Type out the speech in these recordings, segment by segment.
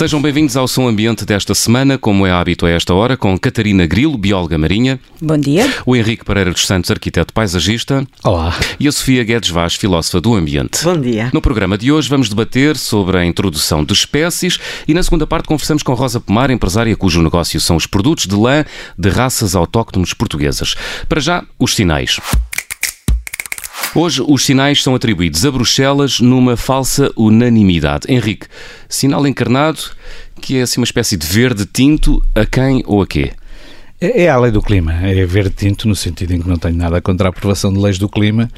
Sejam bem-vindos ao Som Ambiente desta semana, como é hábito a esta hora, com Catarina Grilo, bióloga marinha. Bom dia. O Henrique Pereira dos Santos, arquiteto paisagista. Olá. E a Sofia Guedes Vaz, filósofa do ambiente. Bom dia. No programa de hoje vamos debater sobre a introdução de espécies e na segunda parte conversamos com Rosa Pomar, empresária cujo negócio são os produtos de lã de raças autóctones portuguesas. Para já, os sinais. Hoje, os sinais são atribuídos a Bruxelas numa falsa unanimidade. Henrique, sinal encarnado que é assim uma espécie de verde tinto a quem ou a quê? É, é a lei do clima, é verde tinto no sentido em que não tenho nada contra a aprovação de leis do clima,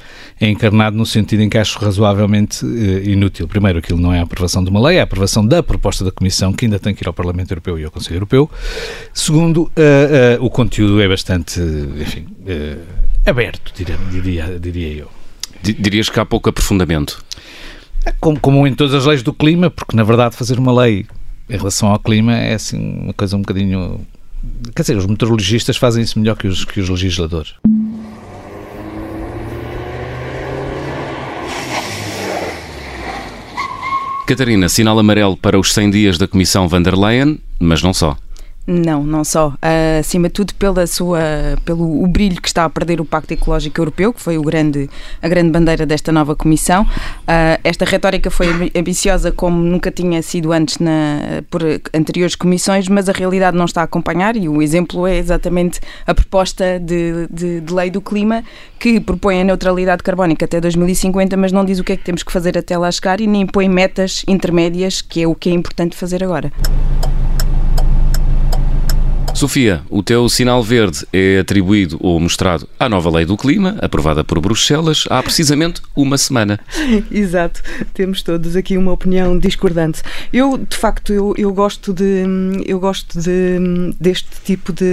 é encarnado no sentido em que acho razoavelmente uh, inútil. Primeiro, aquilo não é a aprovação de uma lei, é a aprovação da proposta da Comissão, que ainda tem que ir ao Parlamento Europeu e ao Conselho Europeu. Segundo, uh, uh, o conteúdo é bastante, enfim, aberto, diria, diria, diria eu. Dirias que há pouco aprofundamento? Como, como em todas as leis do clima, porque na verdade fazer uma lei em relação ao clima é assim uma coisa um bocadinho. Quer dizer, os meteorologistas fazem isso melhor que os, que os legisladores. Catarina, sinal amarelo para os 100 dias da Comissão van der Leyen, mas não só. Não, não só. Uh, acima de tudo pela sua, pelo o brilho que está a perder o Pacto Ecológico Europeu, que foi o grande, a grande bandeira desta nova Comissão. Uh, esta retórica foi ambiciosa como nunca tinha sido antes na, por anteriores comissões, mas a realidade não está a acompanhar e o exemplo é exatamente a proposta de, de, de lei do clima que propõe a neutralidade carbónica até 2050, mas não diz o que é que temos que fazer até lá chegar e nem põe metas intermédias, que é o que é importante fazer agora. Sofia, o teu sinal verde é atribuído ou mostrado à nova lei do clima, aprovada por Bruxelas, há precisamente uma semana. Exato, temos todos aqui uma opinião discordante. Eu, de facto, eu, eu gosto de eu gosto de deste tipo de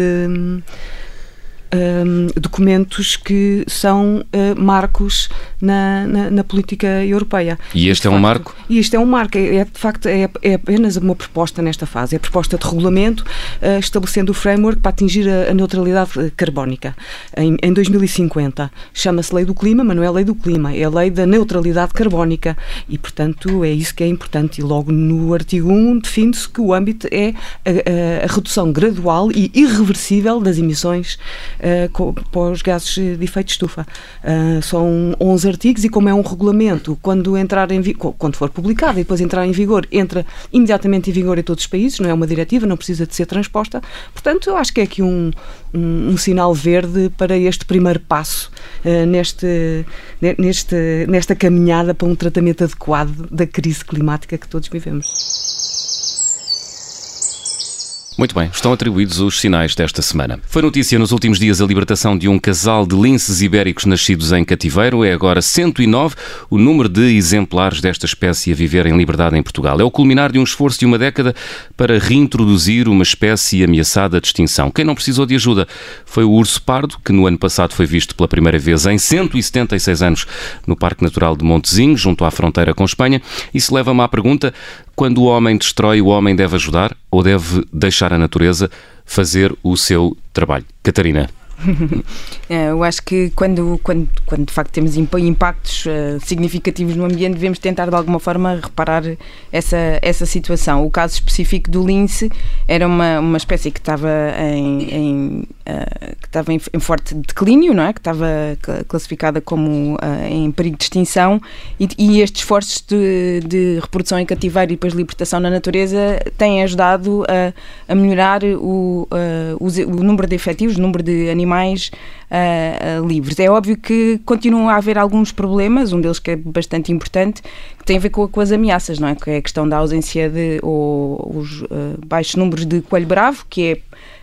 um, documentos que são uh, marcos na, na, na, política europeia. E este é um facto, marco? E este é um marco. É, é de facto é, é, apenas uma proposta nesta fase. É a proposta de regulamento uh, estabelecendo o framework para atingir a, a neutralidade carbónica em, em 2050. Chama-se Lei do Clima, mas não é Lei do Clima, é a Lei da Neutralidade Carbónica. E, portanto, é isso que é importante. E logo no artigo 1 define-se que o âmbito é a, a, a redução gradual e irreversível das emissões uh, para os gases de efeito de estufa. Uh, são 11 artigos e como é um regulamento, quando entrar em quando for publicado e depois entrar em vigor, entra imediatamente em vigor em todos os países, não é uma diretiva, não precisa de ser transposta. Portanto, eu acho que é aqui um, um, um sinal verde para este primeiro passo uh, neste, neste, nesta caminhada para um tratamento adequado da crise climática que todos vivemos. Muito bem, estão atribuídos os sinais desta semana. Foi notícia nos últimos dias a libertação de um casal de linces ibéricos nascidos em cativeiro. É agora 109 o número de exemplares desta espécie a viver em liberdade em Portugal. É o culminar de um esforço de uma década para reintroduzir uma espécie ameaçada de extinção. Quem não precisou de ajuda foi o urso pardo, que no ano passado foi visto pela primeira vez em 176 anos no Parque Natural de Montezinho, junto à fronteira com Espanha. Isso leva-me à pergunta: quando o homem destrói, o homem deve ajudar ou deve deixar a natureza fazer o seu trabalho? Catarina. É, eu acho que quando, quando, quando de facto temos impactos uh, significativos no ambiente, devemos tentar de alguma forma reparar essa, essa situação. O caso específico do lince era uma, uma espécie que estava em, em uh, que estava em, forte declínio, não é? que estava classificada como em perigo de extinção, e, e estes esforços de, de, reprodução em cativeiro e depois libertação na natureza têm ajudado a, a melhorar o, o número de efetivos, o número de animais animais uh, livres. É óbvio que continuam a haver alguns problemas, um deles que é bastante importante, que tem a ver com, com as ameaças, não é? Que é a questão da ausência de ou os uh, baixos números de coelho bravo, que é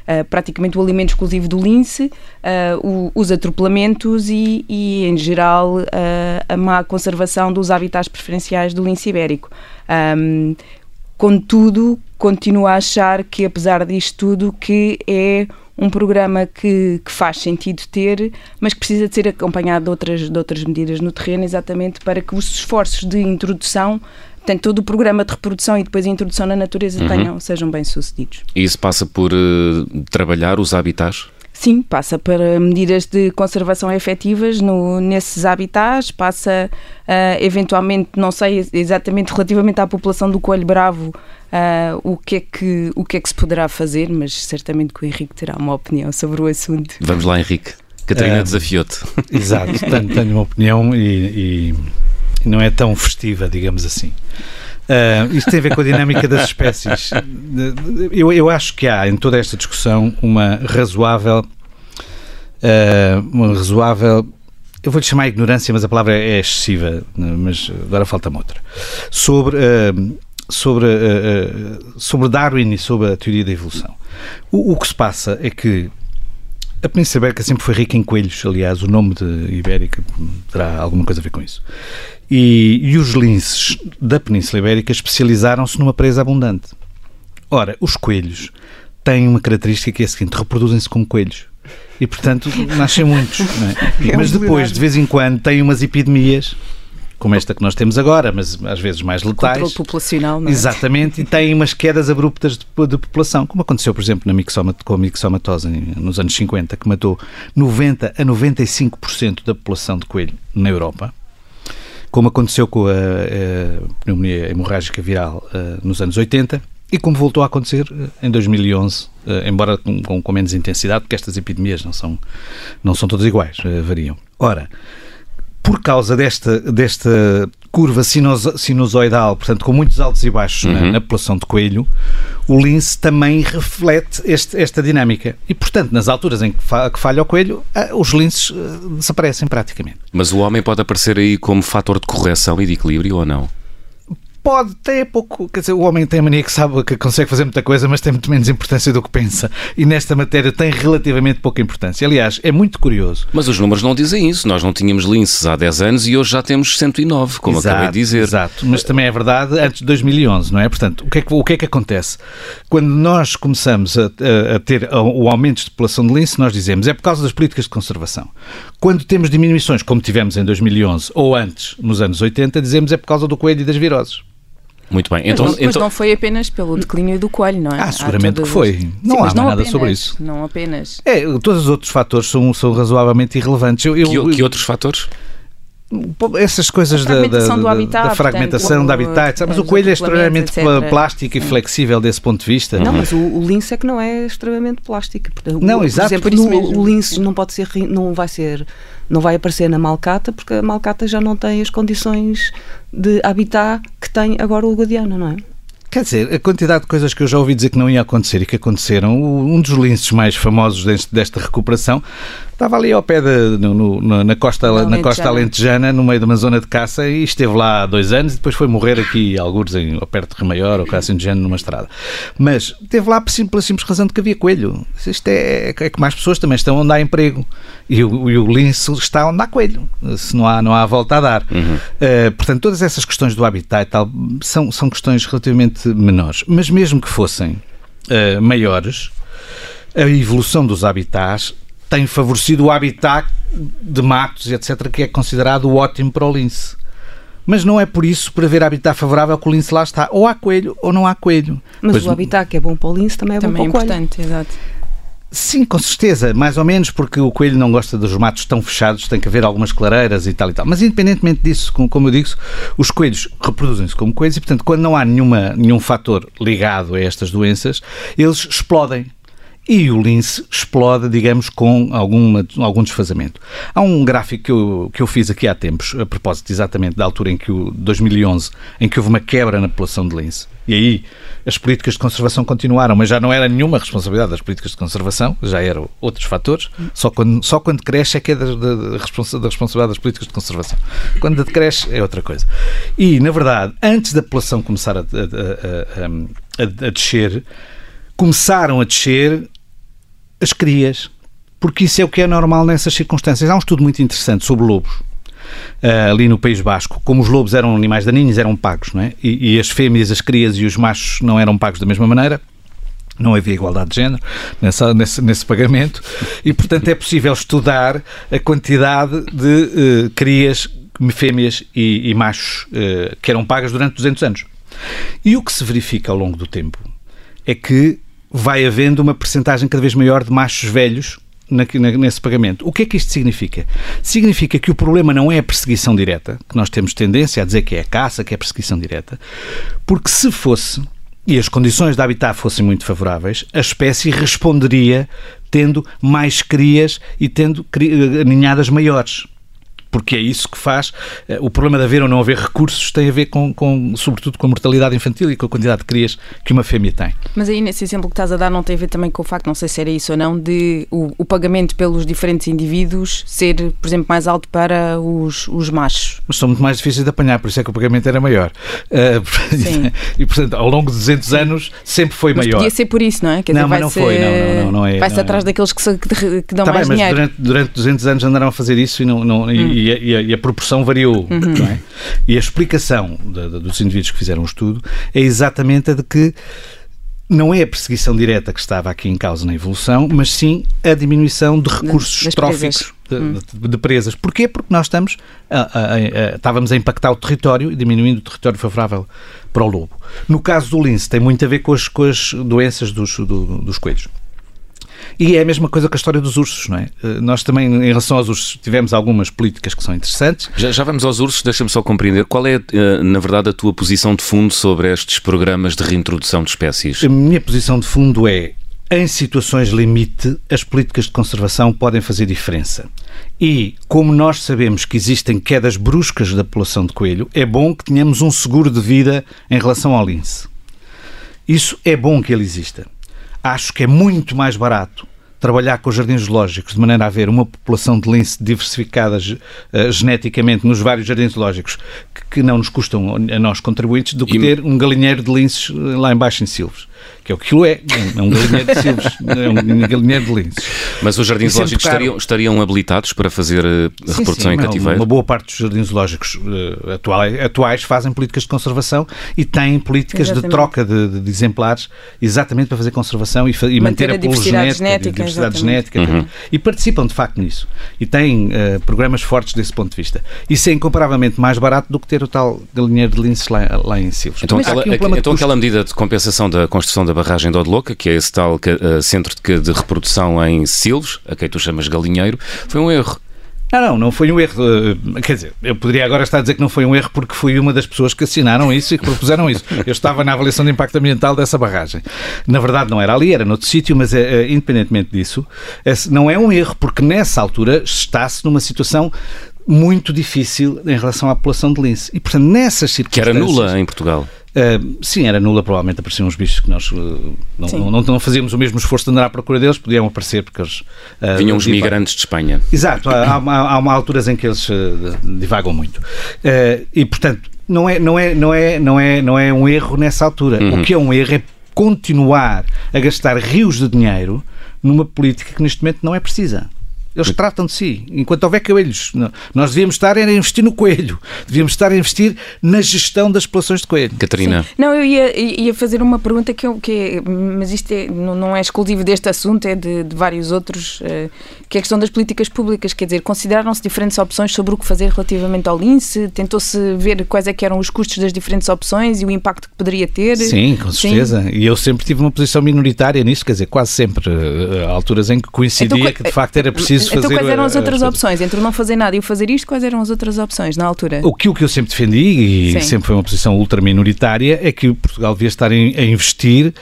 Uh, praticamente o alimento exclusivo do lince, o, os atropelamentos e, e em geral, a má conservação dos habitats preferenciais do lince ibérico. Um, contudo, continuo a achar que, apesar disto tudo, que é um programa que, que, faz sentido ter, mas que precisa de ser acompanhado de outras, de outras medidas no terreno, exatamente para que os esforços de introdução Portanto, todo o programa de reprodução e depois a introdução na natureza uhum. tenham, sejam bem-sucedidos. E isso passa por uh, trabalhar os habitats? Sim, passa para medidas de conservação efetivas no, nesses habitats, passa uh, eventualmente, não sei exatamente relativamente à população do coelho bravo, uh, o, que é que, o que é que se poderá fazer, mas certamente que o Henrique terá uma opinião sobre o assunto. Vamos lá, Henrique. Catarina uh, desafiou-te. Exato, tenho, tenho uma opinião e, e não é tão festiva, digamos assim. Uh, isto tem a ver com a dinâmica das espécies. Eu, eu acho que há em toda esta discussão uma razoável. Uh, uma razoável. Eu vou-lhe chamar ignorância, mas a palavra é excessiva, mas agora falta-me outra. Sobre, uh, sobre, sobre Darwin e sobre a teoria da evolução. O, o que se passa é que a Península Ibérica sempre foi rica em coelhos, aliás, o nome de Ibérica terá alguma coisa a ver com isso. E, e os linces da Península Ibérica especializaram-se numa presa abundante. Ora, os coelhos têm uma característica que é a seguinte: reproduzem-se como coelhos. E, portanto, nascem muitos. É? É mas depois, de vez em quando, têm umas epidemias como esta que nós temos agora, mas às vezes mais letais. Controle populacional, não é? Exatamente, e têm umas quedas abruptas de, de população, como aconteceu, por exemplo, na mixomat com a mixomatose nos anos 50, que matou 90 a 95% da população de coelho na Europa como aconteceu com a, a pneumonia hemorrágica viral uh, nos anos 80 e como voltou a acontecer uh, em 2011, uh, eh, embora com, com, com, menos intensidade, porque estas epidemias não são, não são todas iguais, variam. Ora, por causa desta, desta curva sinusoidal, portanto, com muitos altos e baixos uhum. na, na, população de coelho, o lince também reflete este, esta dinâmica. E, portanto, nas alturas em que, fa que falha o coelho, os linces ah, desaparecem praticamente. Mas o homem pode aparecer aí como fator de correção e de equilíbrio ou não? Pode, tem pouco. Quer dizer, o homem tem a mania que sabe que consegue fazer muita coisa, mas tem muito menos importância do que pensa. E nesta matéria tem relativamente pouca importância. Aliás, é muito curioso. Mas os números não dizem isso. Nós não tínhamos linces há 10 anos e hoje já temos 109, como exato, acabei de dizer. Exato, mas também é verdade antes de 2011, não é? Portanto, o que é que, o que, é que acontece? Quando nós começamos a, a, a ter o aumento de população de lince, nós dizemos é por causa das políticas de conservação. Quando temos diminuições, como tivemos em 2011 ou antes, nos anos 80, dizemos é por causa do coelho e das viroses. Muito bem. Então, mas, não, então... não foi apenas pelo declínio do coelho, não é? Ah, seguramente que foi. Não Sim, há não nada apenas, sobre isso. Não apenas. É, todos os outros fatores são, são razoavelmente irrelevantes. Eu, eu, que, que outros fatores? essas coisas da, da, habitat, da, fragmentação portanto, do habitat, mas o coelho é extremamente etc. plástico e flexível desse ponto de vista. Não, mas o, o lince é que não é extremamente plástico. Não, exato. Por exemplo, no, o lince não pode ser, não vai ser, não vai aparecer na malcata porque a malcata já não tem as condições de habitat que tem agora o Guadiana, não é? Quer dizer, a quantidade de coisas que eu já ouvi dizer que não ia acontecer e que aconteceram, um dos linces mais famosos deste, desta recuperação estava ali ao pé de, no, no, na, costa, na costa alentejana, no meio de uma zona de caça, e esteve lá há dois anos e depois foi morrer aqui, alguns em, ao perto de Remaior, ou assim de género, numa estrada. Mas esteve lá pela simples razão de que havia coelho. Isto é, é que mais pessoas também estão onde há emprego. E o, e o lince está onde há coelho. Se não há, não há volta a dar. Uhum. Uh, portanto, todas essas questões do habitat e tal são, são questões relativamente menores. Mas mesmo que fossem uh, maiores, a evolução dos habitats tem favorecido o habitat de matos, etc., que é considerado ótimo para o lince. Mas não é por isso, por haver habitat favorável, que o lince lá está. Ou há coelho ou não há coelho. Mas pois o habitat que é bom para o lince também é também bom para o coelho. Também é importante, exato. Sim, com certeza, mais ou menos, porque o coelho não gosta dos matos tão fechados, tem que haver algumas clareiras e tal e tal. Mas independentemente disso, como eu digo, os coelhos reproduzem-se como coelhos e, portanto, quando não há nenhuma, nenhum fator ligado a estas doenças, eles explodem e o lince explode, digamos, com alguma, algum desfazamento. Há um gráfico que eu, que eu fiz aqui há tempos, a propósito exatamente da altura em que o 2011, em que houve uma quebra na população de lince. E aí as políticas de conservação continuaram, mas já não era nenhuma responsabilidade das políticas de conservação, já eram outros fatores. Só quando, só quando cresce é que é da, da, da responsabilidade das políticas de conservação. Quando decresce é outra coisa. E, na verdade, antes da população começar a, a, a, a descer, começaram a descer as crias, porque isso é o que é normal nessas circunstâncias. Há um estudo muito interessante sobre lobos, uh, ali no País Basco. Como os lobos eram animais daninhos, eram pagos, não é? E, e as fêmeas, as crias e os machos não eram pagos da mesma maneira. Não havia igualdade de género nessa, nesse, nesse, pagamento e, portanto, é possível estudar a quantidade de uh, crias, fêmeas e, e machos uh, que eram pagas durante 200 anos. E o que se verifica ao longo do tempo é que vai havendo uma percentagem cada vez maior de machos velhos nesse pagamento. O que é que isto significa? Significa que o problema não é a perseguição direta, que nós temos tendência a dizer que é a caça, que é a perseguição direta, porque se fosse, e as condições de habitat fossem muito favoráveis, a espécie responderia tendo mais crias e tendo ninhadas maiores porque é isso que faz. Eh, o problema de haver ou não haver recursos tem a ver com, com, sobretudo, com a mortalidade infantil e com a quantidade de crias que uma fêmea tem. Mas aí, nesse exemplo que estás a dar, não tem a ver também com o facto, não sei se era isso ou não, de o, o pagamento pelos diferentes indivíduos ser, por exemplo, mais alto para os, os machos. Mas são muito mais difíceis de apanhar, por isso é que o pagamento era maior. Uh, Sim. e, portanto, ao longo de 200 anos sempre foi mas maior. podia ser por isso, não é? Quer não, dizer, mas não foi. Não, não, não, não é, Vai-se atrás é. daqueles que, que dão tá mais bem, dinheiro. Mas durante, durante 200 anos andaram a fazer isso e, não, não, hum. e, e, e, a, e a proporção variou. Uhum. É? E a explicação de, de, dos indivíduos que fizeram o estudo é exatamente a de que não é a perseguição direta que estava aqui em causa na evolução, mas sim a diminuição de recursos das tróficos de, hum. de, de, presas. Porquê? Porque nós estamos a, a, a, estávamos a impactar o território e diminuindo o território favorável para o lobo. No caso do lince, tem muito a ver com as, com as doenças dos, do, dos coelhos. E é a mesma coisa com a história dos ursos, não é? Eh, nós também, em relação aos ursos, tivemos algumas políticas que são interessantes. Já, já vamos aos ursos, deixa-me só compreender. Qual é, eh, na verdade, a tua posição de fundo sobre estes programas de reintrodução de espécies? A minha posição de fundo é em situações limite, as políticas de conservação podem fazer diferença. E, como nós sabemos que existem quedas bruscas da população de coelho, é bom que tenhamos um seguro de vida em relação ao lince. Isso é bom que ele exista acho que é muito mais barato trabalhar com os jardins zoológicos de maneira a haver uma população de lince diversificada uh, geneticamente nos vários jardins zoológicos que, que, não nos custam a nós contribuintes do que e... ter um galinheiro de linces eh, lá embaixo em Silves que é o que aquilo é, é um galinheiro de silves, é um galinheiro de linces. Mas os jardins zoológicos estariam, estariam, habilitados para fazer eh, sim, reprodução sim, em cativeiro? Uma boa parte dos jardins zoológicos uh, atuais, atuais, fazem políticas de conservação e têm políticas exatamente. de troca de, de, exemplares exatamente para fazer conservação e, e manter, manter, a, a diversidade genética, diversidade genética uhum. e participam de facto nisso e têm uh, programas fortes desse ponto de vista. Isso é incomparavelmente mais barato do que ter o tal galinheiro de linces lá, lá em Silves. Então, aquela, um então aquela medida de compensação da construção da barragem de Odloca, que é esse tal uh, centro de, de, reprodução em Silves, a quem tu chamas galinheiro, foi um erro. Não, não, não foi um erro. Eh, quer dizer, eu poderia agora estar a dizer que não foi um erro porque fui uma das pessoas que assinaram isso e que propuseram isso. Eu estava na avaliação de impacto ambiental dessa barragem. Na verdade, não era ali, era noutro sítio, mas é, independentemente disso, não é um erro porque nessa altura está-se numa situação muito difícil em relação à população de lince. E, portanto, nessas circunstâncias... Que era nula em Portugal. Uh, sim, era nula, provavelmente apareciam uns bichos que nós uh, não, não, não, fazíamos o mesmo esforço de andar à procura deles, podiam aparecer porque eles. Uh, Vinham os migrantes de Espanha. Exato, há, há, há, uma alturas em que eles divagam muito. e, portanto, não é, não, é, não, é, não, é, não é um erro nessa altura. Uhum. O que é um erro é continuar a gastar rios de dinheiro numa política que neste momento não é precisa. Eles tratam de si. Enquanto houver coelhos, nós devíamos estar a investir no coelho. Devíamos estar a investir na gestão das populações de coelho. Catarina. Sim. Não, eu ia, ia fazer uma pergunta que, eu, que é, mas isto é, não é exclusivo deste assunto, é de, de vários outros, uh, que é a questão das políticas públicas. Quer dizer, consideraram-se diferentes opções sobre o que fazer relativamente ao lince? Tentou-se ver quais é que eram os custos das diferentes opções e o impacto que poderia ter? Sim, com certeza. Sim. E eu sempre tive uma posição minoritária nisso, quer dizer, quase sempre. Uh, alturas em que coincidia então, que de facto era preciso então, fazer. Então, quais eram as outras opções? Entre não fazer nada e o fazer isto, quais eram as outras opções na altura? O que, o que eu sempre defendi, e Sim. sempre foi uma posição ultraminoritária, é que Portugal devia estar a investir,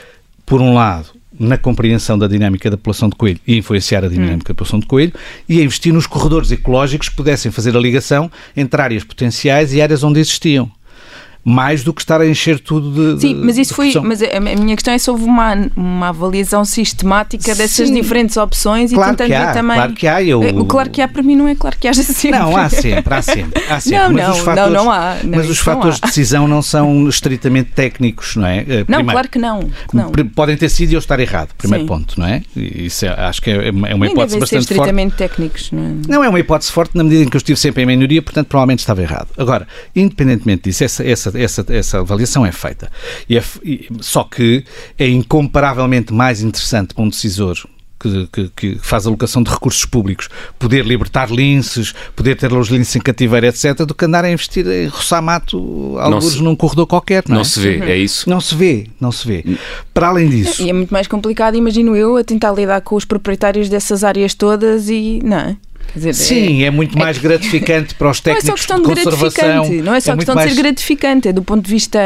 por um lado, na compreensão da dinâmica da população de coelho e influenciar a dinâmica hum. da população de coelho e a investir nos corredores ecológicos que pudessem fazer a ligação entre áreas potenciais e áreas onde existiam mais do que estar a encher tudo de. Sim, mas isso foi. Mas a, minha questão é se houve uma, uma avaliação sistemática dessas Sim. diferentes opções claro e tentando que há, também. Claro que há. Eu... Eh, o claro que há para mim não é claro que haja sempre. Não, há sempre, há sempre. Há sempre. Não, mas não, os fatores, não, não há. Não, mas os fatores de decisão não são estritamente técnicos, não é? Eh, não, Primeiro, claro que não, não. Podem ter sido e eu estar errado, primeiro Sim. ponto, não é? Isso é, acho que é, é uma Nem hipótese bastante ser estritamente forte. técnicos, não é? Não, é uma hipótese forte na medida em que eu estive sempre em minoria, portanto provavelmente estava errado. Agora, independentemente disso, essa, essa, essa, essa avaliação é feita. E é, só que é incomparavelmente mais interessante para um decisor que, que, que, faz alocação de recursos públicos, poder libertar linces, poder ter os linces em cativeiro, etc., do que andar a investir em roçar mato, alguns num corredor qualquer. Não, não é? se vê, é isso? Não se vê, não se vê. Para além disso. E é muito mais complicado, imagino eu, a tentar lidar com os proprietários dessas áreas todas e. Não é? Dizer, Sim, é, é, muito mais é, gratificante para os técnicos não é só questão de, de conservação. Não é só é questão de ser gratificante, é do ponto de vista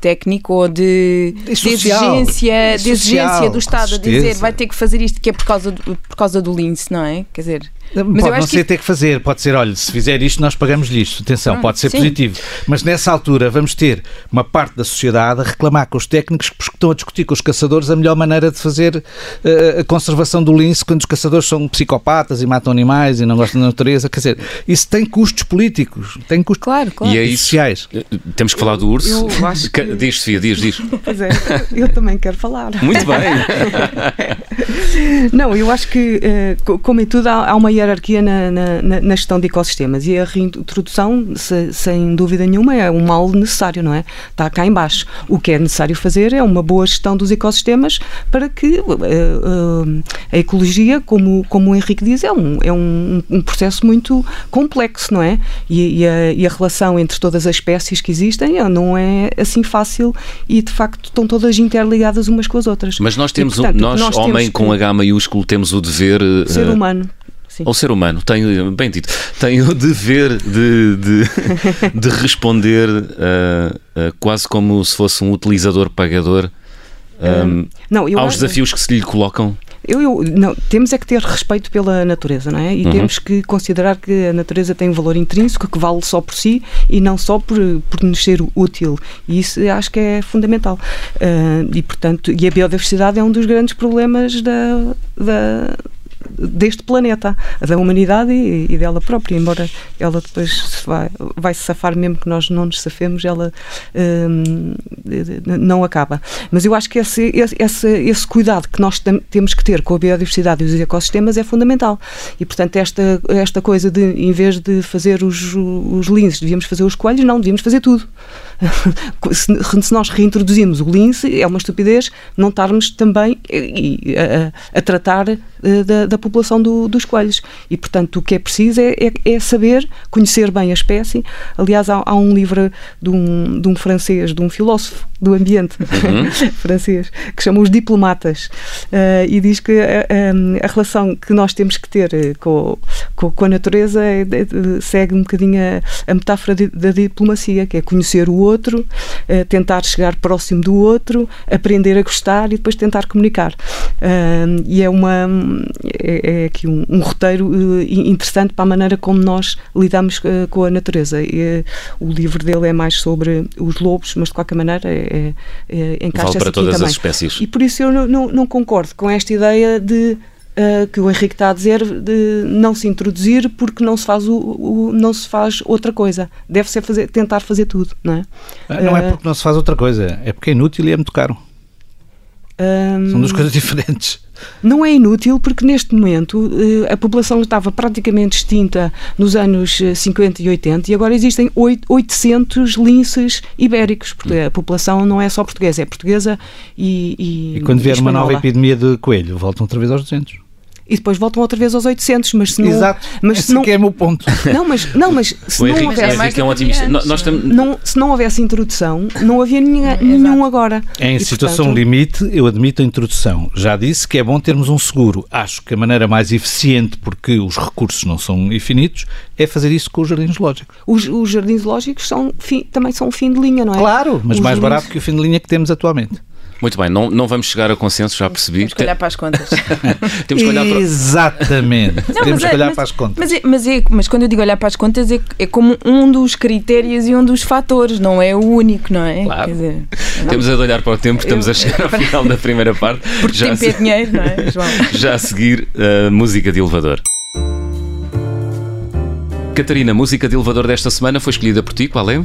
técnico ou de, de exigência, de exigência do Estado a dizer vai ter que fazer isto que é por causa do, por causa do lince, não é? Quer dizer, mas pode não ser que... ter que fazer, pode ser, olha, se fizer isto nós pagamos-lhe isto. Atenção, pode ser sim. positivo. Mas nessa altura vamos ter uma parte da sociedade a reclamar com os técnicos que estão a discutir com os caçadores a melhor maneira de fazer uh, a conservação do lince quando os caçadores são psicopatas e matam animais e não gostam da natureza. Quer dizer, isso tem custos políticos, tem custos claro, claro. E é isso, sociais. Eh, temos que falar do urso. Eu acho que... Diz, Sofia, diz, diz. Pois é, eu também quero falar. Muito bem. não, eu acho que, uh, como em tudo, há, há uma hierarquia na, na, na, gestão de ecossistemas e a reintrodução, se, sem dúvida nenhuma, é um mal necessário, não é? Está cá embaixo. O que é necessário fazer é uma boa gestão dos ecossistemas para que uh, uh, a ecologia, como, como o Henrique diz, é um, é um, um processo muito complexo, não é? E, e, a, e, a, relação entre todas as espécies que existem não é assim fácil e, de facto, estão todas interligadas umas com as outras. Mas nós temos, e, portanto, um, nós, nós homem com H maiúsculo, temos o dever... Ser humano Sim. Ser humano tem, bem dito, tem o dever de, de, de responder uh, uh, quase como se fosse um utilizador pagador um, não, aos acho... desafios que se lhe colocam? Eu, eu, não, temos é que ter respeito pela natureza, não é? E uhum. temos que considerar que a natureza tem um valor intrínseco que vale só por si e não só por, por nos ser útil. E isso acho que é fundamental. Uh, e, portanto, e a biodiversidade é um dos grandes problemas da, da deste planeta, da humanidade e, e, dela própria, embora ela depois se vai, vai se safar mesmo que nós não nos safemos, ela hum, não acaba. Mas eu acho que esse, esse, esse cuidado que nós temos que ter com a biodiversidade e os ecossistemas é fundamental. E, portanto, esta, esta coisa de, em vez de fazer os, os linces, devíamos fazer os coelhos, não, devíamos fazer tudo. se, nós reintroduzimos o lince, é uma estupidez não estarmos também a, a, a tratar eh, da, da população do, dos coelhos. E, portanto, o que é preciso é, é, é saber, conhecer bem a espécie. Aliás, há, há, um livro de um, de um francês, de um filósofo do ambiente uhum. francês, que chama Os Diplomatas, uh, e diz que a, a, a, relação que nós temos que ter eh, com, com, com a natureza é, segue um bocadinho a, a metáfora de, da diplomacia, que é conhecer o outro, uh, tentar chegar próximo do outro, aprender a gostar e depois tentar comunicar. Uh, e é uma é, é aqui um, um roteiro uh, interessante para a maneira como nós lidamos com a natureza. E, o livro dele é mais sobre os lobos, mas de qualquer maneira é, é, é encaixa vale para todas também. as espécies. E por isso eu não, não, não concordo com esta ideia de Uh, que o Henrique está a dizer de não se introduzir porque não se faz o, o não se faz outra coisa deve ser fazer tentar fazer tudo não é ah, não uh, é porque não se faz outra coisa é porque é inútil e é muito caro um, são duas coisas diferentes. não é inútil porque neste momento uh, a população estava praticamente extinta nos anos 50 e 80 e agora existem 800 linces ibéricos porque a população não é só portuguesa é portuguesa e e, e quando vier uma nova epidemia de coelho voltam outra vez aos 200 e depois voltam outra vez aos 800, mas se não... Exato, mas esse se não, que é o meu ponto. Não, mas, não, mas se o não Henrique, houvesse... Henrique é um otimista. Nós não, se não houvesse introdução, não havia ninguém, nenhum agora. Em e, situação portanto... limite, eu admito a introdução. Já disse que é bom termos um seguro. Acho que a maneira mais eficiente, porque os recursos não são infinitos, é fazer isso com os jardins lógicos. Os, os jardins lógicos são, também são fim de linha, não é? Claro, mas os mais barato que o fim de linha que temos atualmente. Muito bem, não, não vamos chegar a consenso, já percebi. Temos que olhar para as contas. Temos que olhar para... Exatamente. Não, Temos que é- olhar mas- para as contas. Mas, é- mas, é- mas quando eu digo olhar para as contas, é, é como um dos critérios e um dos fatores, não é o único, não é? Claro. Quer dizer, Temos a de olhar para o tempo, estamos a chegar ao final da primeira parte. porque já, tempo é se- dinheiro, não é, João? já a seguir, a música de elevador. Catarina, a música de elevador desta semana foi escolhida por ti, qual é?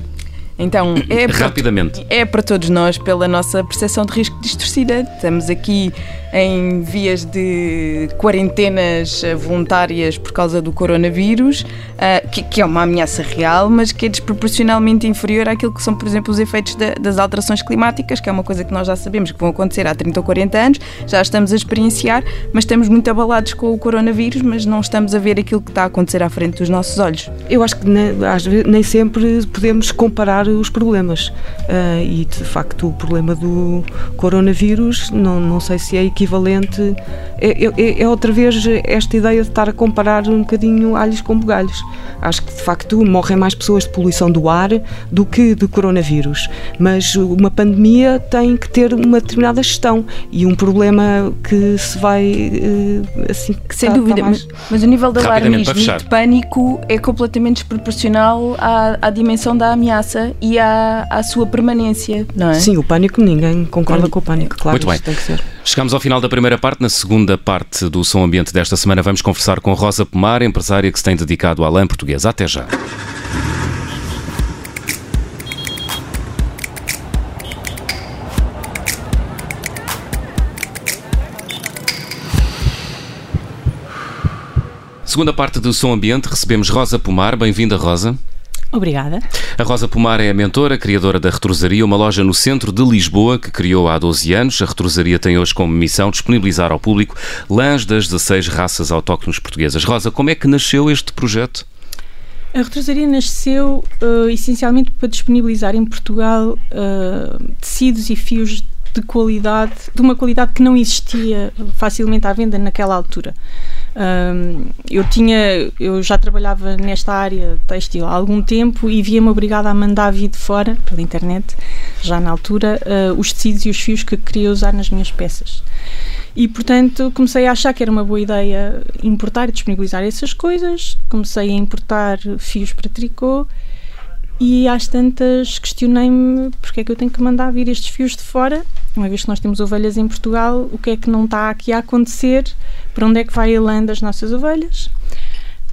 Então, é para, Rapidamente. é para todos nós pela nossa percepção de risco distorcida. Estamos aqui em vias de quarentenas voluntárias por causa do coronavírus, ah, que, é uma ameaça real, mas que é desproporcionalmente inferior àquilo que são, por exemplo, os efeitos da- das alterações climáticas, que é uma coisa que nós já sabemos que vão acontecer há 30 ou 40 anos, já estamos a experienciar, mas estamos muito abalados com o coronavírus, mas não estamos a ver aquilo que está a acontecer à frente dos nossos olhos. Eu acho que nem sempre podemos comparar os problemas. Ah, e de facto o problema do coronavírus não, não sei se é equivalente. É, é- é outra vez esta ideia de estar a comparar um bocadinho alhos com bugalhos. Acho que de facto morrem mais pessoas de poluição do ar do que de coronavírus. Mas uma pandemia tem que ter uma determinada gestão e um problema que se vai eh, assim que Sem tá- dúvida, tá mais- mas, mas o nível de alarmismo para e de pânico é completamente desproporcional à, à dimensão da ameaça e à, à sua permanência, não é? Sim, o pânico, ninguém concorda Pânico. com o pânico, claro. Muito bem. tem que ser. Chegamos ao final da primeira parte. Na segunda parte do Som Ambiente desta semana, vamos conversar com Rosa Pomar, empresária que se tem dedicado à lã portuguesa. Até já. Segunda parte do Som Ambiente, recebemos Rosa Pomar. Bem-vinda, Rosa. Obrigada. A Rosa Pomar é a mentora, criadora da Retrosaria, uma loja no centro de Lisboa que criou há 12 anos. A Retrosaria tem hoje como missão disponibilizar ao público lãs das 16 raças autóctones portuguesas. Rosa, como é que nasceu este projeto? A retrosaria nasceu eh, essencialmente para disponibilizar em Portugal eh, tecidos e fios de qualidade, de uma qualidade que não existia facilmente à venda naquela altura. Eu tinha, eu já trabalhava nesta área têxtil há algum tempo e via-me obrigada a mandar vir de fora, pela internet, já na altura, eh, os tecidos e os fios que queria usar nas minhas peças. E, portanto, comecei a achar que era uma boa ideia importar e disponibilizar essas coisas. Comecei a importar fios para tricô e às tantas questionei-me porque é que eu tenho que mandar vir estes fios de fora, uma vez que nós temos ovelhas em Portugal, o que é que não está aqui a acontecer, para onde é que vai a lã das nossas ovelhas.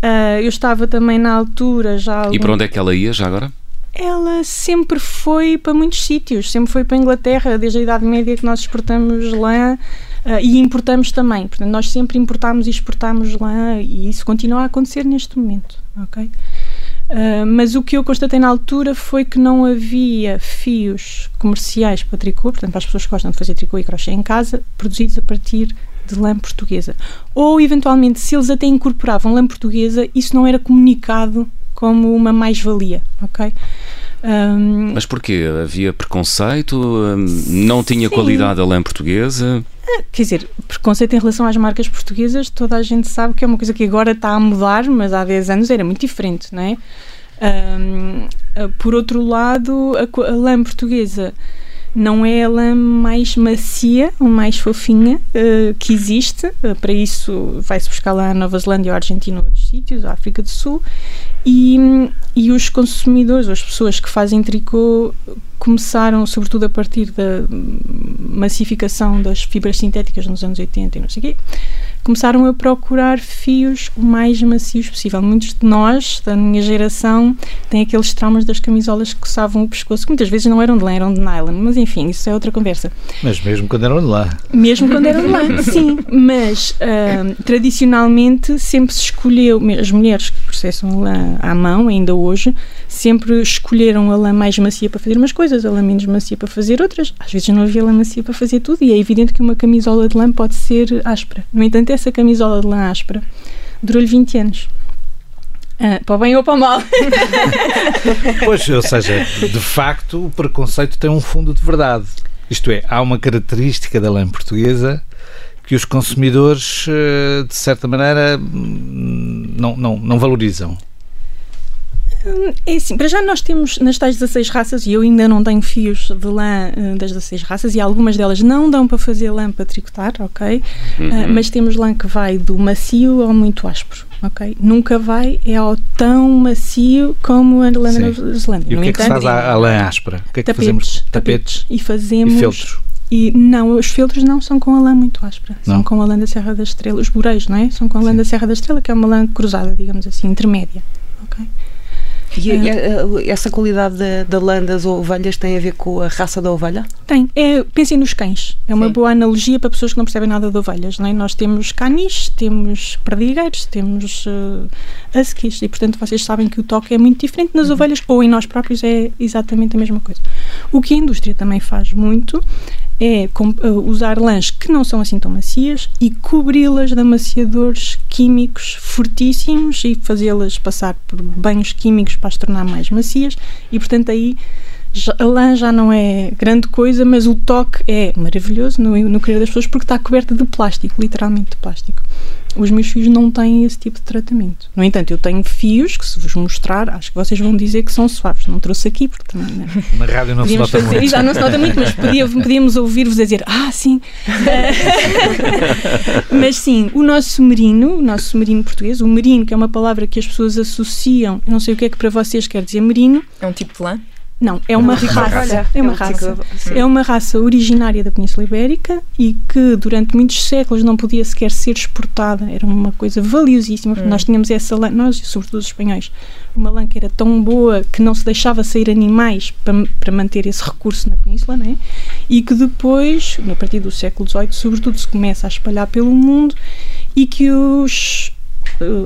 Ah, eu estava também na altura já. E algum- para onde é que ela ia já agora? ela sempre foi para muitos sítios, sempre foi para a Inglaterra, desde a Idade Média que nós exportamos lã ah, e importamos também. Portanto, nós sempre importamos e exportamos lã e isso continua a acontecer neste momento, ok? Ah, mas o que eu constatei na altura foi que não havia fios comerciais para tricô, portanto, para as pessoas que gostam de fazer tricô e crochê em casa, produzidos a partir de lã portuguesa. Ou, eventualmente, se eles até incorporavam lã portuguesa, isso não era comunicado como uma mais-valia, ok? Ahm, Mas porquê? Havia preconceito? Não tinha Sim. qualidade a lã portuguesa? Quer dizer, preconceito em relação às marcas portuguesas, toda a gente sabe que é uma coisa que agora está a mudar, mas há 10 anos era muito diferente, não é? Ahm, ah, por outro lado, a, a lã portuguesa não é a lã mais macia ou mais fofinha ah, que existe. Ah, para isso, vai-se buscar lá a Nova Zelândia, a Argentina ou outros sítios, a África do Sul. E, e os consumidores, ou as pessoas que fazem tricô, começaram, sobretudo a partir da massificação das fibras sintéticas nos anos 80 e não sei o quê, começaram a procurar fios o mais macios possível. Muitos de nós, da minha geração, têm aqueles traumas das camisolas que coçavam o pescoço, que muitas vezes não eram de lã, eram de nylon, mas enfim, isso é outra conversa. Mas mesmo quando eram de lá. Mesmo quando eram de lã, sim. Mas ah, tradicionalmente sempre se escolheu, as mulheres que processam lã à mão, ainda hoje, sempre escolheram a lã mais macia para fazer umas coisas, a lã menos macia para fazer outras. Às vezes não havia lã macia para fazer tudo e é evidente que uma camisola de lã pode ser áspera. No entanto, essa camisola de lã áspera durou-lhe 20 anos. Ah, para o bem ou para o mal. Pois, ou seja, de facto, o preconceito tem um fundo de verdade. Isto é, há uma característica da lã portuguesa que os consumidores, eh, de certa maneira, hum, não, não, não valorizam. É assim, para já nós temos nas tais 16 raças, e eu ainda não tenho fios de lã uh, das 16 raças, e algumas delas não dão para fazer lã para tricotar, ok? Uhum. Uh, mas temos lã que vai do macio ao muito áspero, ok? Nunca vai é ao tão macio como a lã da Zelândia. E o que é que se faz à, à lã áspera? O que é que tapetes, fazemos? Tapetes. E fazemos... E feltros? E não, os filtros não são com a lã muito áspera, não. são com a lã da Serra da Estrela. Os bureiros, não é? São com a lã Sim. da Serra da Estrela, que é uma lã cruzada, digamos assim, intermédia. ok? E é. essa qualidade da, da lã das ovelhas tem a ver com a raça da ovelha? Tem. É, pensem nos cães. É uma Sim. boa analogia para pessoas que não percebem nada de ovelhas. Não é? Nós temos canis, temos perdigueiros, temos uh, huskies e, portanto, vocês sabem que o toque é muito diferente nas uhum. ovelhas ou em nós próprios é exatamente a mesma coisa. O que a indústria também faz muito é eh, usar lãs que não são assim tão macias e cobri-las de amaciadores químicos fortíssimos e fazê-las passar por banhos químicos para as tornar mais macias. E portanto aí a lã já não é grande coisa, mas o toque é maravilhoso no, no querer das pessoas porque está coberta de plástico, literalmente de plástico os meus fios não têm esse tipo de tratamento. No entanto, eu tenho fios que, se vos mostrar, acho que vocês vão dizer que são suaves. Não trouxe aqui, porque também. Né? Na rádio não se nota fazer, muito. Já não se nota muito, mas podia, podíamos ouvir-vos a dizer: Ah, sim. mas sim, o nosso merino, o nosso merino português, o merino, que é uma palavra que as pessoas associam, não sei o que é que para vocês quer dizer merino. É um tipo de lã? Não, é uma raça. É uma raça. É uma raça originária da Península Ibérica e que durante muitos séculos não podia sequer ser exportada. Era uma coisa valiosíssima. Hum. Nós tínhamos essa lã, nós, sobretudo os espanhóis, uma lã que era tão boa que não se deixava sair animais para, para manter esse recurso na Península, não é? E que depois, a partir do século XVIII, sobretudo, se começa a espalhar pelo mundo e que os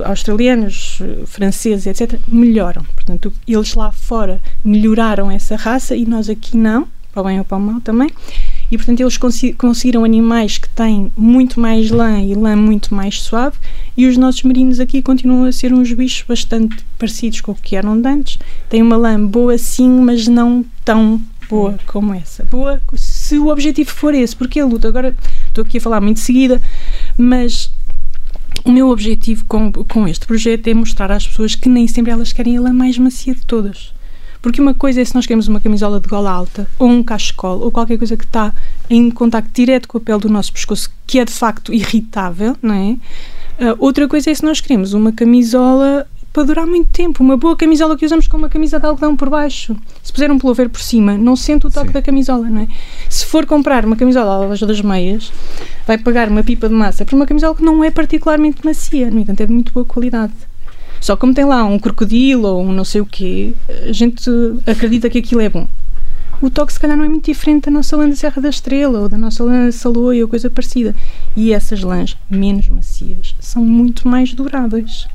australianos, uh, franceses, etc., melhoram. Portanto, eles lá fora melhoraram essa raça e nós aqui não, para o bem ou para o mal também. E, portanto, eles conseguiram animais que têm muito mais lã e lã muito mais suave, e os nossos merinos aqui continuam a ser uns bichos bastante parecidos com o que eram de antes. Têm uma lã boa sim, mas não tão boa como essa. Boa se o objetivo for esse, porque a luta, agora estou aqui a falar muito seguida, mas o meu objetivo com, com este projeto é mostrar às pessoas que nem sempre elas querem a lã mais macia de todas. Porque uma coisa é se nós queremos uma camisola de gola alta, ou um cachecol, ou qualquer coisa que está em contacto direto com a pele do nosso pescoço, que é de facto irritável, não é? Uh, outra coisa é se nós queremos uma camisola para durar muito tempo. Uma boa camisola que usamos com uma camisa de algodão por baixo. Se puser um pullover por cima, não sente o toque Sim. da camisola, não é? Se for comprar uma camisola à loja das meias, vai pagar uma pipa de massa por uma camisola que não é particularmente macia, no entanto é de muito boa qualidade. Só como tem lá um crocodilo ou um não sei o quê, a gente acredita que aquilo é bom. O toque se calhar não é muito diferente da nossa lã da Serra da Estrela ou da nossa lã de Saloia ou coisa parecida. E essas lãs menos macias são muito mais duráveis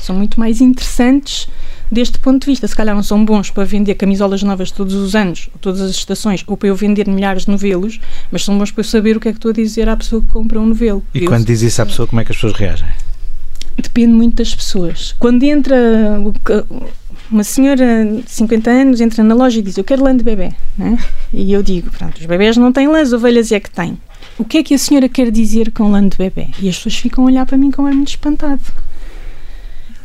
são muito mais interessantes deste ponto de vista. Se calhar não são bons para vender camisolas novas todos os anos, todas as estações, ou para eu vender milhares de novelos, mas são bons para eu saber o que é que estou a dizer à pessoa que compra um novelo. E eu, quando diz isso à pessoa, como é que as pessoas reagem? Depende muito das pessoas. Quando entra uma senhora de 50 anos, entra na loja e diz: Eu quero lã de bebê. Né? E eu digo: Pronto, os bebés não têm lã, as ovelhas é que têm. O que é que a senhora quer dizer com lã de bebê? E as pessoas ficam a olhar para mim com um ar muito espantado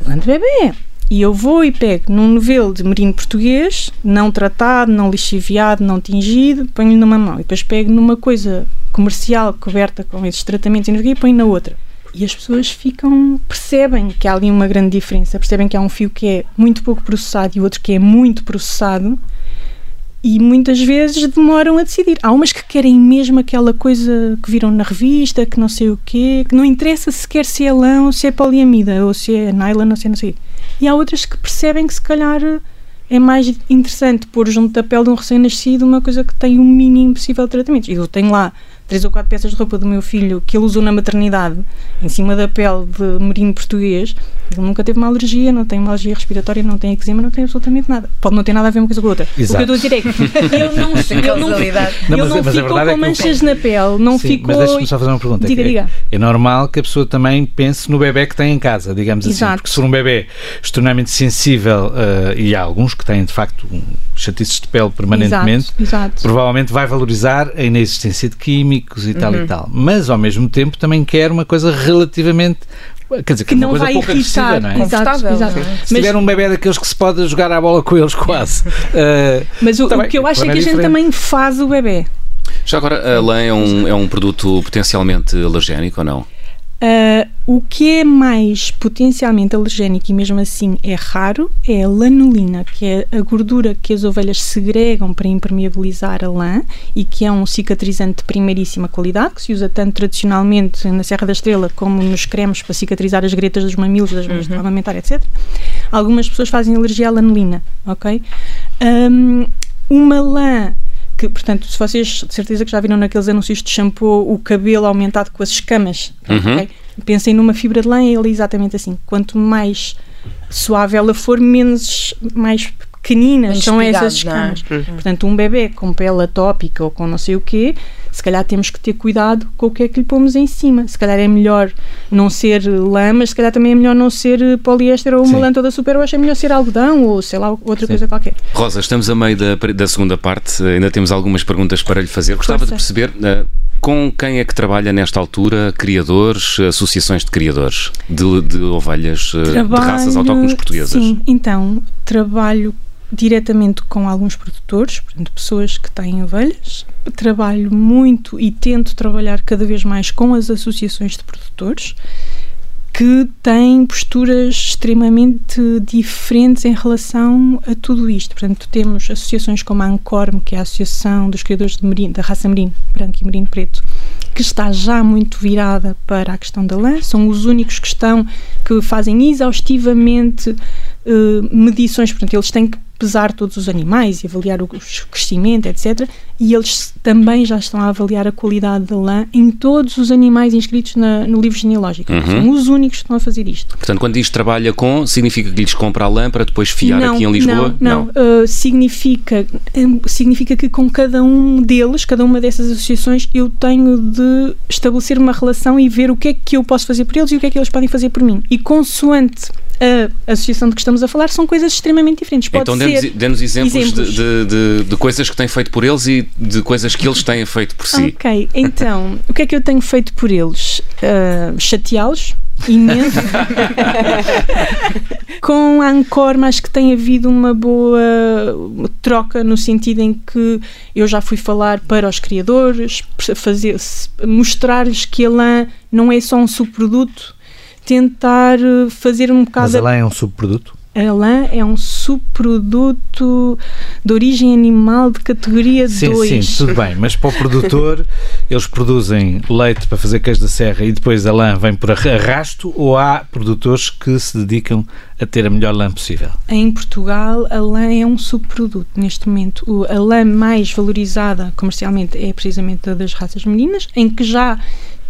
lã de bebê. E eu vou e pego num novelo de merino português, não tratado, não lixiviado, não tingido, ponho numa mão. E depois pego numa coisa comercial coberta com esses tratamentos de energia e ponho na outra. E as pessoas ficam, percebem que há ali uma grande diferença, percebem que há um fio que é muito pouco processado e outro que é muito processado e muitas vezes demoram a decidir. Há umas que querem mesmo aquela coisa que viram na revista, que não sei o quê, que não interessa sequer se é lã ou se é poliamida, ou se é nylon ou se é não sei. E há outras que percebem que se calhar é mais interessante pôr junto da pele de um recém-nascido uma coisa que tem o mínimo possível de tratamento. E eu tenho lá três ou quatro peças de roupa do meu filho que ele usou na maternidade, em cima da pele de merino português. Ele nunca teve uma alergia, não tem uma alergia respiratória, não tem eczema, não tem absolutamente nada. Pode não ter nada a ver uma coisa com a outra. Exato. O que eu estou a dizer é que ele não, ele não, não, ele não mas, ficou com é manchas na pele, não Sim, ficou... Mas deixa-me só fazer uma pergunta. Diga, é, diga. É normal que a pessoa também pense no bebê que tem em casa, digamos assim, Exato. assim. Porque se for um bebê extremamente sensível, uh, e há alguns que têm de facto um chatices de pele permanentemente, Exato. Exato. provavelmente vai valorizar a inexistência de químicos e tal uhum. e tal. Mas, ao mesmo tempo, também quer uma coisa relativamente quer dizer, que, que não vai irritar, não é? Exato, exato. Se tiver um bebê daqueles que se pode jogar a bola com eles, quase. Uh, Mas o, tá o que eu acho é que a gente também faz o bebê. Já agora, a lã é um, é um produto potencialmente alergénico ou não? Uh, o que é mais potencialmente alergénico e mesmo assim é raro é a lanolina, que é a gordura que as ovelhas segregam para impermeabilizar a lã e que é um cicatrizante de primeiríssima qualidade, que se usa tanto tradicionalmente na Serra da Estrela como nos cremes para cicatrizar as gretas dos mamilos, das mãos uhum. de amamentar, etc. Algumas pessoas fazem alergia à lanolina, ok? Um, uma lã que, portanto, se vocês de certeza que já viram naqueles anúncios de shampoo o cabelo aumentado com as escamas, uhum. okay? pensem numa fibra de lã, é ele exatamente assim. Quanto mais suave ela for, menos mais pequeninas são essas é? escamas. É? Portanto, um bebê com pele atópica ou com não sei o quê, se calhar temos que ter cuidado com o que é que lhe pomos em cima. Se calhar é melhor não ser lã, mas se calhar também é melhor não ser poliéster ou uma Sim. lã toda super wash, é melhor ser algodão ou sei lá, outra Sim. coisa qualquer. Rosa, estamos a meio da, da segunda parte, ainda temos algumas perguntas para lhe fazer. Gostava Força. de perceber. Uh, com quem é que trabalha nesta altura? Criadores, associações de criadores de, de ovelhas trabalho, de raças autóctones portuguesas? Sim, então trabalho diretamente com alguns produtores, portanto, pessoas que têm ovelhas. Trabalho muito e tento trabalhar cada vez mais com as associações de produtores que têm posturas extremamente diferentes em relação a tudo isto. Portanto, temos associações como a Ancorme, que é a Associação dos Criadores de merino, da Raça Merino, branco e merino preto, que está já muito virada para a questão da lã. São os únicos que estão, que fazem exaustivamente uh, medições, portanto, eles têm que pesar todos os animais e avaliar o crescimento, etc. E eles também já estão a avaliar a qualidade da lã em todos os animais inscritos na, no livro genealógico. Uhum. São os únicos que estão a fazer isto. Portanto, quando diz trabalha com, significa que lhes compra a lã para depois fiar não, aqui em Lisboa? Não, não. Uh, significa, significa que com cada um deles, cada uma dessas associações, eu tenho de estabelecer uma relação e ver o que é que eu posso fazer por eles e o que é que eles podem fazer por mim. E consoante a associação de que estamos a falar são coisas extremamente diferentes. Pode então dê-nos, exemplos, exemplos. De, de, de, coisas que têm feito por eles e de coisas que eles têm feito por si. Ok, então, o que é que eu tenho feito por eles? Uh, chateá-los, imenso. Com a Ancor, acho que tem havido uma boa troca no sentido em que eu já fui falar para os criadores, mostrar-lhes que a lã não é só um subproduto, tentar eh, fazer um bocado. Mas a lã é um subproduto? A lã é um subproduto de origem animal de categoria sim, 2. Sim, tudo bem, mas para o produtor eles produzem leite para fazer queijo da serra e depois a lã vem por arrasto ou há produtores que se dedicam a ter a melhor lã possível? Em Portugal a lã é um subproduto neste momento. A lã mais valorizada comercialmente é precisamente a das raças meninas, em que já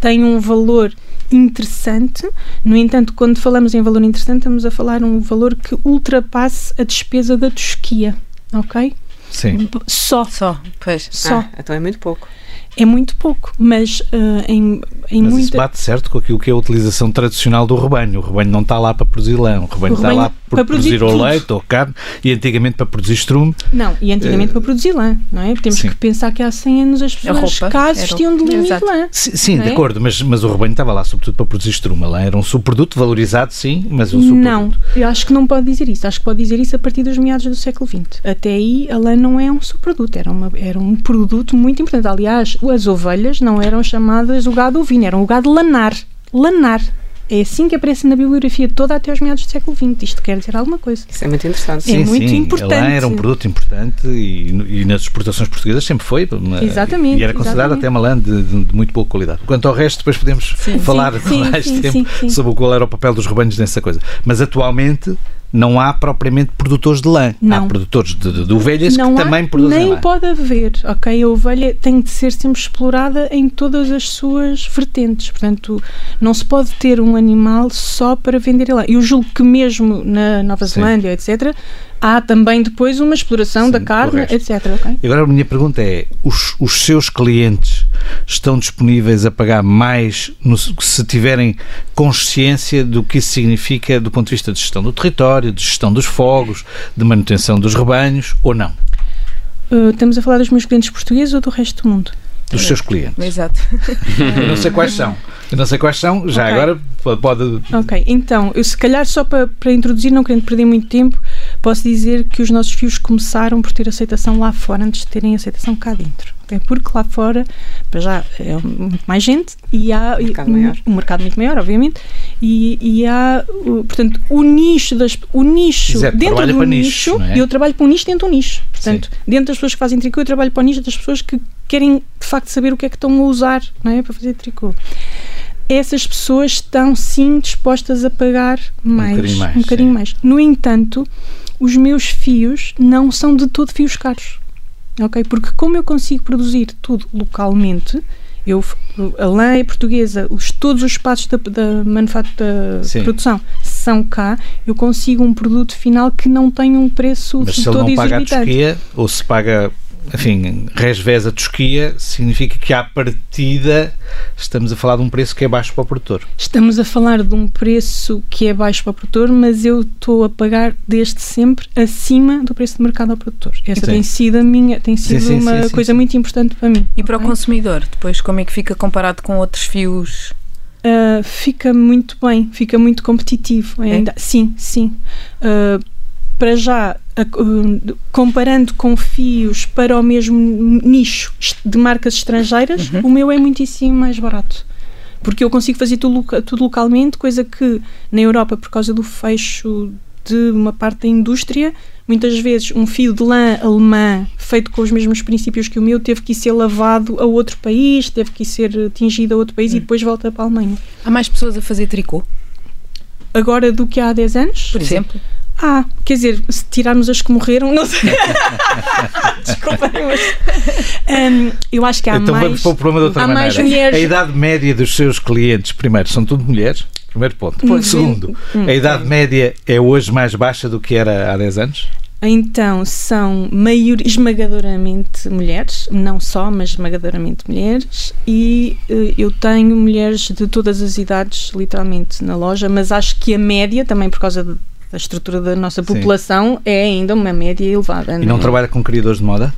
tem um valor interessante. No entanto, quando falamos em valor interessante, estamos a falar um valor que ultrapasse a despesa da tosquia, ok? Sim. Só. Só, pois. Só. Ah, então é muito pouco. É muito pouco, mas uh, em, em mas muita... isso bate certo com aquilo que é a utilização tradicional do rebanho. O rebanho não está lá para produzir lã, o rebanho, o está lá para produzir, produzir ou leite ou carne e antigamente para produzir estrume. Não, e antigamente uh, para produzir lã, não é? Temos sim. que pensar que há 100 anos as pessoas cá vestiam de linho de lã. Sim, sim é? de acordo, mas, mas o rebanho estava lá sobretudo para produzir estrume. A lã era um subproduto valorizado, sim, mas um subproduto. Não, eu acho que não pode dizer isso. Acho que pode dizer isso a partir dos meados do século XX. Até aí a lã não é um subproduto, era, uma, era um produto muito importante. Aliás, as ovelhas não eram chamadas o gado ovino, eram o gado lanar. Lanar. É assim que aparece na bibliografia toda até os meados do século XX. Isto quer dizer alguma coisa. Isso é muito interessante. Sim, é muito sim. importante. Ela era um produto importante e, e, nas exportações portuguesas sempre foi. Uma, exatamente. E era considerado até uma lã de, de, de, muito boa qualidade. Quanto ao resto, depois podemos sim, falar sim, mais tempo sobre qual era o papel dos rebanhos nessa coisa. Mas atualmente não há propriamente produtores de lã. Não. Há produtores de, de, de ovelhas não que há, também produzem nem lã. Nem pode haver, ok? A ovelha tem de ser sempre explorada em todas as suas vertentes. Portanto, não se pode ter um animal só para vender lã. Eu julgo que mesmo na Nova Zelândia, Sim. etc., há também depois uma exploração Sim, da carne, etc. Okay? Agora a minha pergunta é: os, os seus clientes estão disponíveis a pagar mais no, se tiverem consciência do que isso significa do ponto de vista de gestão do território, de gestão dos fogos, de manutenção dos rebanhos ou não? Uh, estamos a falar dos meus clientes portugueses ou do resto do mundo? dos seus clientes. Exato. Eu não sei quais são. Não sei quais são, já Ok. agora pode. Ok, então, eu se calhar só para, para introduzir, não querendo perder muito tempo, posso dizer que os nossos fios começaram por ter aceitação lá fora antes de terem aceitação cá dentro. ok? Porque lá fora, para já, é muito mais gente e há Um mercado um, maior. um mercado muito maior, obviamente, e, e há, o- portanto, o nicho das o nicho Exato, dentro do para nicho, nichos, não é? eu trabalho para um nicho dentro do nicho. Portanto, dentro das pessoas que fazem tricô, eu trabalho para o nicho das pessoas que querem de facto saber o que é que estão a usar não é, para fazer tricô essas pessoas estão sim dispostas a pagar mais. bocadinho mais, um bocadinho mais. No entanto, os meus fios não são de todo fios caros. Ok? Porque como eu consigo produzir tudo localmente, eu, a lã é portuguesa, os, todos os espaços da, da manufatura da Sim. produção são cá, eu consigo um produto final que não tem um preço Mas de se ele não paga a tosquia, ou se paga, enfim, resvés a tosquia, significa que à partida estamos a falar de um preço que é baixo para o produtor. Estamos a falar de um preço que é baixo para o produtor, mas eu estou a pagar desde sempre acima do preço de mercado ao produtor. Essa Sim. tem sido a minha, tem sido sim, uma sim, sim, coisa sim. muito importante para mim. E para o ok? consumidor, depois como é que fica comparado com outros fios? Ah, fica muito bem, fica muito competitivo ainda. Sim, sim. Ah, para já, uh, comparando com fios para o mesmo nicho de marcas estrangeiras, o meu é muitíssimo mais barato. Porque eu consigo fazer tudo, tudo localmente, coisa que na Europa, por causa do fecho de uma parte da indústria, muitas vezes um fio de lã alemã feito com os mesmos princípios que o meu teve que ir ser lavado a outro país, teve que ir ser tingido a outro país e depois volta para a Alemanha. Há mais pessoas a fazer tricô, Agora do que há 10 anos? por exemplo? Ah, quer dizer, se tirarmos as que morreram, não sei. Desculpem, mas. hum, eu acho que há então mais. vamos para o problema de outra há maneira. mais mulheres. A idade média dos seus clientes, primeiro, são tudo mulheres? Primeiro ponto. Hum, Segundo, hum, a idade média é hoje mais baixa do que era há 10 anos? Então, são maior, esmagadoramente mulheres, não só, mas esmagadoramente mulheres, e eh, eu tenho mulheres de todas as idades, literalmente, na loja, mas acho que a média, também por causa de- da estrutura da nossa Sim. população, é ainda uma média elevada. E não trabalha com criadores de moda?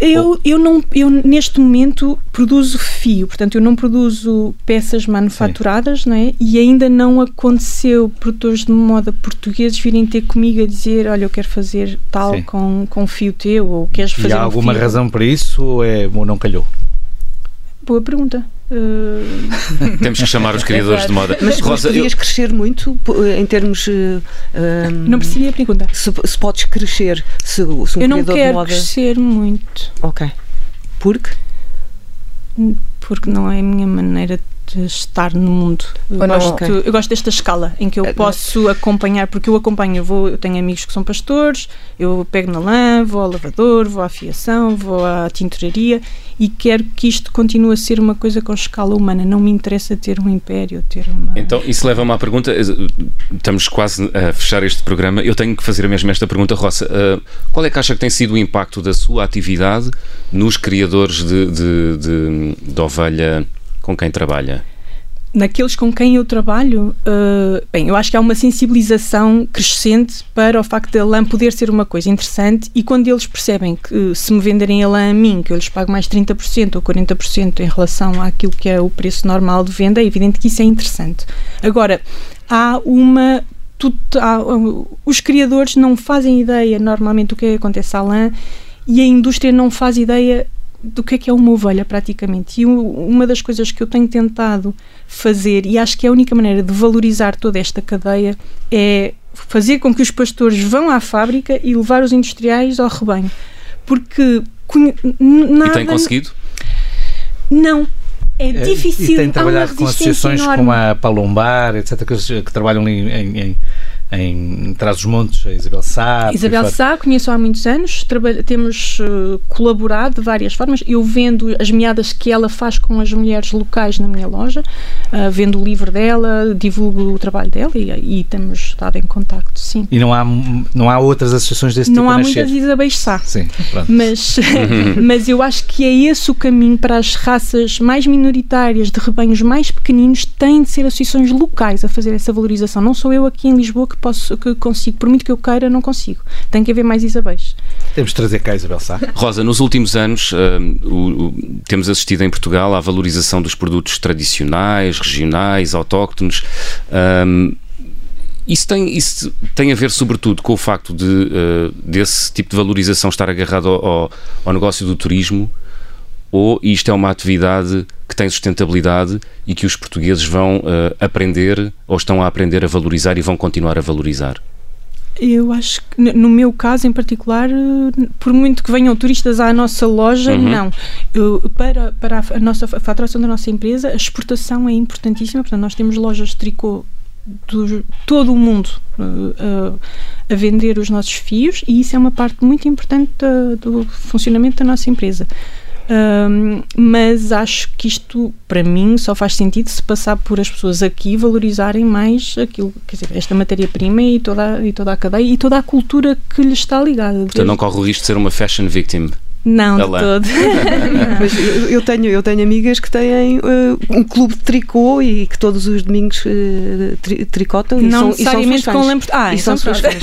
Eu, eu, não, eu neste momento produzo fio, portanto eu não produzo peças manufaturadas, não é? E ainda não aconteceu produtores de moda portugueses virem ter comigo a dizer, olha, eu quero fazer tal Sim. com, com fio teu, ou queres fazer E há um alguma fio. razão para isso ou, é, ou não calhou? Boa pergunta. Uh, Temos que chamar os criadores de moda. Mas, mas Rosa, eu- podias crescer muito po- em termos. eh, hum, não percebi a pergunta. se, se podes crescer, se, se um eu não criador de quero moda. crescer muito, Ok. Porque? porque não é a minha maneira de estar no mundo. Eu, Ou não- gosto, eu gosto desta escala em que eu Eh, posso acompanhar, porque eu acompanho, eu, vou, eu tenho amigos que são pastores, eu pego na lã, vou ao lavador, vou à fiação, vou à tinturaria e quero que isto continue a ser uma coisa com escala humana. Não me interessa ter um império, ter uma. Então, isso leva-me à pergunta. Estamos quase a fechar este programa. Eu tenho que fazer mesmo esta pergunta, Roça. Uh, qual é que acha que tem sido o impacto da sua atividade nos criadores de, de, de, de ovelha com quem trabalha? naqueles com quem eu trabalho, uh, bem, eu acho que há uma sensibilização crescente para o facto da lã poder ser uma coisa interessante e quando eles percebem que se me venderem a lã a mim, que eu lhes pago mais 30% ou 40% em relação àquilo que é o preço normal de venda, é evidente que isso é interessante. Agora, há uma tu- há, os criadores não fazem ideia normalmente do é que acontece à lã e a indústria não faz ideia do que é que é uma ovelha praticamente. E uma das coisas que eu tenho tentado fazer, e acho que é a única maneira de valorizar toda esta cadeia, é fazer com que os pastores vão à fábrica e levar os industriais ao rebanho. Porque nada. E tem conseguido? Não. É Eh, difícil. E tem há trabalhado uma com associações enorme. como a Palombar, etc., que, que trabalham ali em, em, em Trás-os-Montes, a Isabel Sá. Isabel. Sá, conheço há muitos anos, trabalha- temos eh, colaborado de várias formas. Eu vendo as meadas que ela faz com as mulheres locais na minha loja, ah, vendo o livro dela, divulgo o trabalho dela e, e temos estado em contacto, sim. E não há, não há outras associações desse Não tipo há a nascer? muitas Isabéis Sá. Sim, pronto. Mas, mas eu acho que é esse o caminho para as raças mais minoritárias, de rebanhos mais pequeninos, têm de ser associações locais a fazer essa valorização. Não sou eu aqui em Lisboa que que, posso, que consigo. Por muito que eu queira, não consigo. Tem que haver mais Isabéis. Temos de trazer cá Isabel Sá. Rosa, nos últimos anos uh, o, o, temos assistido em Portugal à valorização dos produtos tradicionais, regionais, autóctones. Um, isso tem, isso tem a ver, sobretudo, com o facto de uh, desse tipo de valorização estar agarrado ao, ao negócio do turismo, ou isto é uma atividade que tem sustentabilidade e que os portugueses vão uh, aprender ou estão a aprender a valorizar e vão continuar a valorizar? Eu acho que, no meu caso em particular, eh, por muito que venham turistas à nossa loja, uhum. não. Eu, para, para a, nossa a faturação da nossa empresa, a exportação é importantíssima. Portanto, nós temos lojas de tricô de todo o mundo uh, a vender os nossos fios e isso é uma parte muito importante do funcionamento da nossa empresa. Um, mas acho que isto, para mim, só faz sentido se passar por as pessoas aqui valorizarem mais aquilo, quer dizer, esta matéria-prima e toda, e toda a cadeia e toda a cultura que lhe está ligada. Portanto, não corre o risco de ser uma fashion victim. Não, de todo. Mas eu tenho, eu tenho amigas que têm uh, um clube de tricô e que todos os domingos uh, tri tricotam não e são, necessariamente e são com lembro... Ah, e são suas fãs. uh,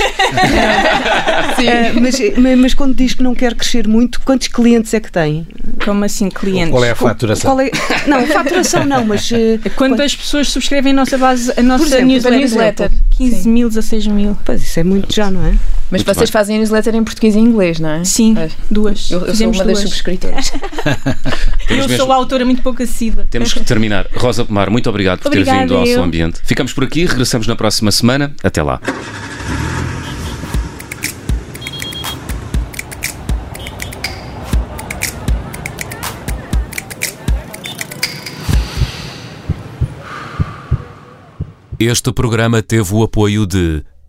mas, mas quando diz que não quer crescer muito, quantos clientes é que tem? Como assim clientes? Qual é a faturação? É... Não, faturação não, mas... Uh, quando, as pessoas subscrevem a nossa base, a nossa exemplo, newsletter, newsletter 15 Sim. mil, 16 mil. Pois, isso é muito já, não é? Mas muito vocês bem. fazem a newsletter em português e inglês, não é? Sim, é. duas. Eu, eu sou uma duas. das subscritoras. eu mesmo... sou a autora muito pouco assídua. Temos que terminar. Rosa Pomar, muito obrigado por Obrigada, ter vindo ao seu ambiente. Ficamos por aqui, regressamos na próxima semana. Até lá. Este programa teve o apoio de